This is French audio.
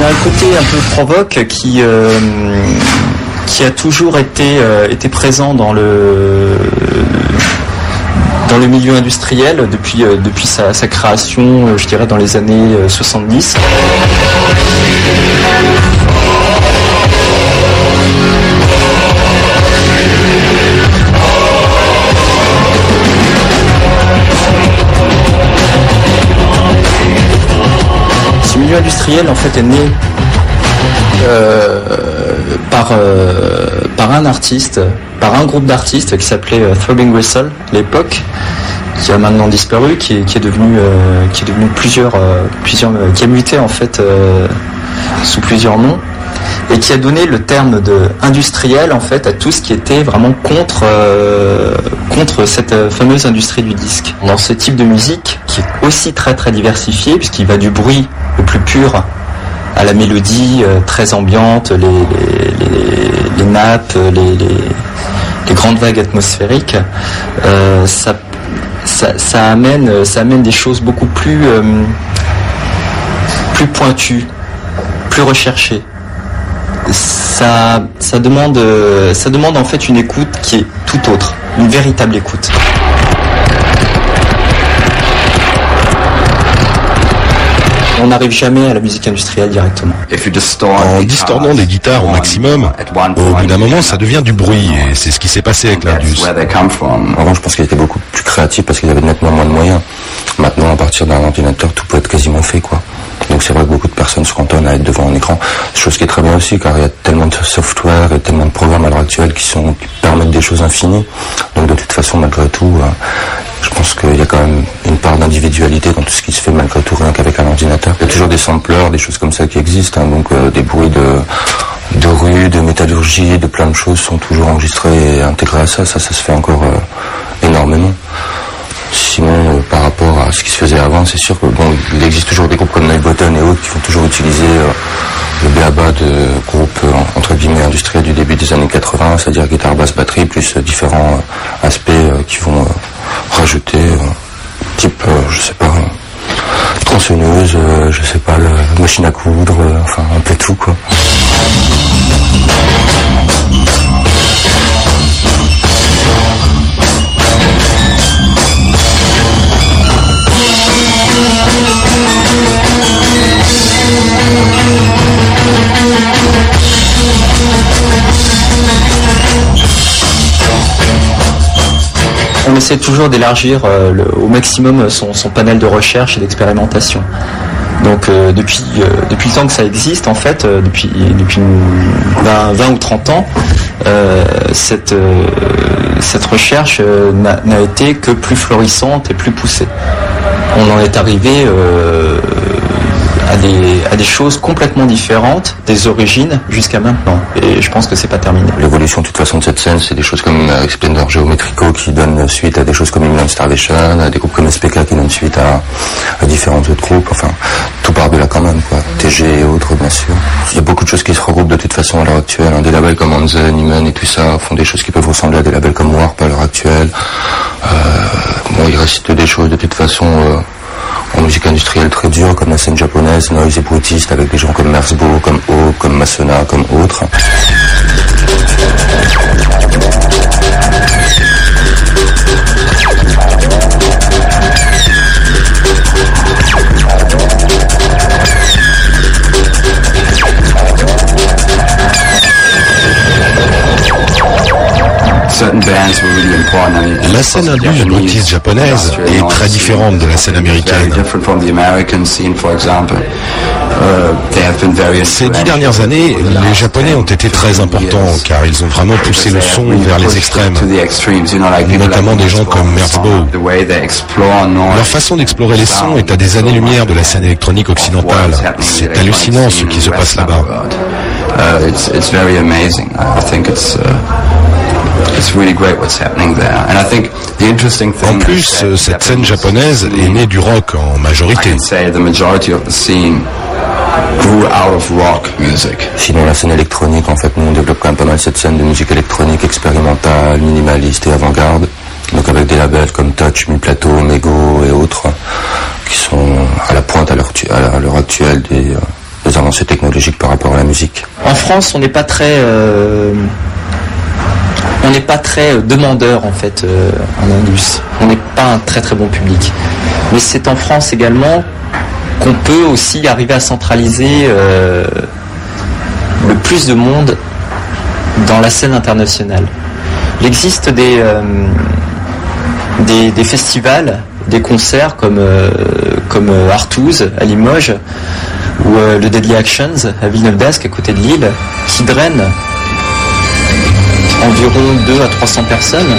y a un côté un peu provoque qui euh, qui a toujours été euh, été présent dans le dans le milieu industriel depuis euh, depuis sa, sa création, je dirais dans les années euh, 70. Milieu industriel en fait est né euh, par, euh, par un artiste, par un groupe d'artistes qui s'appelait euh, Throbbing Whistle l'époque, qui a maintenant disparu, qui est, devenu, euh, qui est devenu plusieurs, plusieurs, qui a muté en fait sous plusieurs noms et qui a donné le terme de industriel en fait à tout ce qui était vraiment contre euh, contre cette euh, fameuse industrie du disque. Dans ce type de musique qui est aussi très très diversifié puisqu'il va du bruit le plus pur à la mélodie euh, très ambiante, les, les, les, nappes, les, les, grandes vagues atmosphériques, ça, ça, amène ça amène des choses beaucoup plus plus pointues, plus recherchées ça, ça demande, euh, ça demande en fait une écoute qui est tout autre, une véritable écoute. On n'arrive jamais à la musique industrielle directement. En distordant des guitares au maximum, au bout d'un moment, ça devient du bruit, et c'est ce qui s'est passé avec l'Indus. Avant, je pense qu'il était beaucoup plus créatif parce qu'il avait nettement moins de moyens. Maintenant, à partir d'un ordinateur, tout peut être quasiment fait, quoi. Donc c'est vrai que beaucoup de personnes se cantonnent être devant un écran. Chose qui est très bien aussi, car il y a tellement de software et tellement de programmes à l'heure actuelle qui sont qui permettent des choses infinies. Donc de toute façon, malgré tout, euh, je pense qu'il y a quand même une part d'individualité dans tout ce qui se fait malgré tout rien qu'avec un ordinateur. Il y a toujours des sampleurs, des choses comme ça qui existent, hein, donc euh, des bruits de de rue, de métallurgie, de plein de choses sont toujours enregistrés et intégrés à ça. Ça, ça se fait encore euh, énormément. Sinon, euh, par rapport ce qui se faisait avant, c'est sûr que bon, il existe toujours des groupes comme Night Button et autres qui vont toujours utiliser euh, le BABA de groupes euh, entre guillemets industriels du début des années 80, c'est-à-dire guitare, basse, batterie, plus euh, différents aspects qui vont rajouter, type, je sais pas, tronçonneuse, je sais pas, machine à coudre, enfin un peu tout quoi. On essaie toujours d'élargir euh, au maximum son, panel de recherche et d'expérimentation. Donc euh, depuis, euh, depuis le temps que ça existe, en fait, depuis, depuis 20, 20 ou 30 ans, cette, cette recherche n'a été que plus florissante et plus poussée. On en est arrivé à, des, choses complètement différentes des origines jusqu'à maintenant. Et je pense que c'est pas terminé. L'évolution de toute façon de cette scène, c'est des choses comme euh, Splendor Geometrico qui donne suite à des choses comme Inland Starvation, à des groupes comme SPK qui donnent suite à, différents autres groupes. Enfin, tout part de là quand même, quoi. TG et autres, bien sûr. Il y a beaucoup de choses qui se regroupent de toute façon à l'heure actuelle. hein. Des labels comme Hansen, Iman et tout ça font des choses qui peuvent ressembler à des labels comme Warp à l'heure actuelle. Euh, bon, il des choses de toute façon euh, très dure, comme la scène japonaise, noise et brutiste, avec des gens comme Merzbo, comme O, comme Masona, comme autres. La scène indus brutiste japonaise est très différente de la scène américaine. Ces dix dernières années, les Japonais ont été très importants car ils ont vraiment poussé le son vers les extrêmes, notamment des gens comme Merzbow. Leur façon d'explorer les sons est à des années-lumière de la scène électronique occidentale. C'est hallucinant ce qui se passe là-bas. Uh, it's it's very amazing. I think it's uh, En plus, euh, cette scène japonaise est née du rock en majorité. I can say the majority of the scene grew out of rock music. Sinon, la scène électronique, en fait, nous, on développe quand même pas mal cette scène de musique électronique expérimentale, minimaliste et avant-garde. Donc avec des labels comme Touch, Mi Plateau, Mego et autres, qui sont à la pointe à l'heure actuelle des, euh, des avancées technologiques. logique par rapport à la musique. En France, on n'est pas très on n'est pas très demandeur en fait en Indus. On n'est pas un très très bon public. Mais c'est en France également qu'on peut aussi arriver à centraliser le plus de monde dans la scène internationale. Il existe des, euh, des, festivals, des concerts comme, euh, comme euh, Artouze à Limoges ou le Deadly Actions à Villeneuve d'Ascq à côté de Lille qui drainent environ 2 à 300 personnes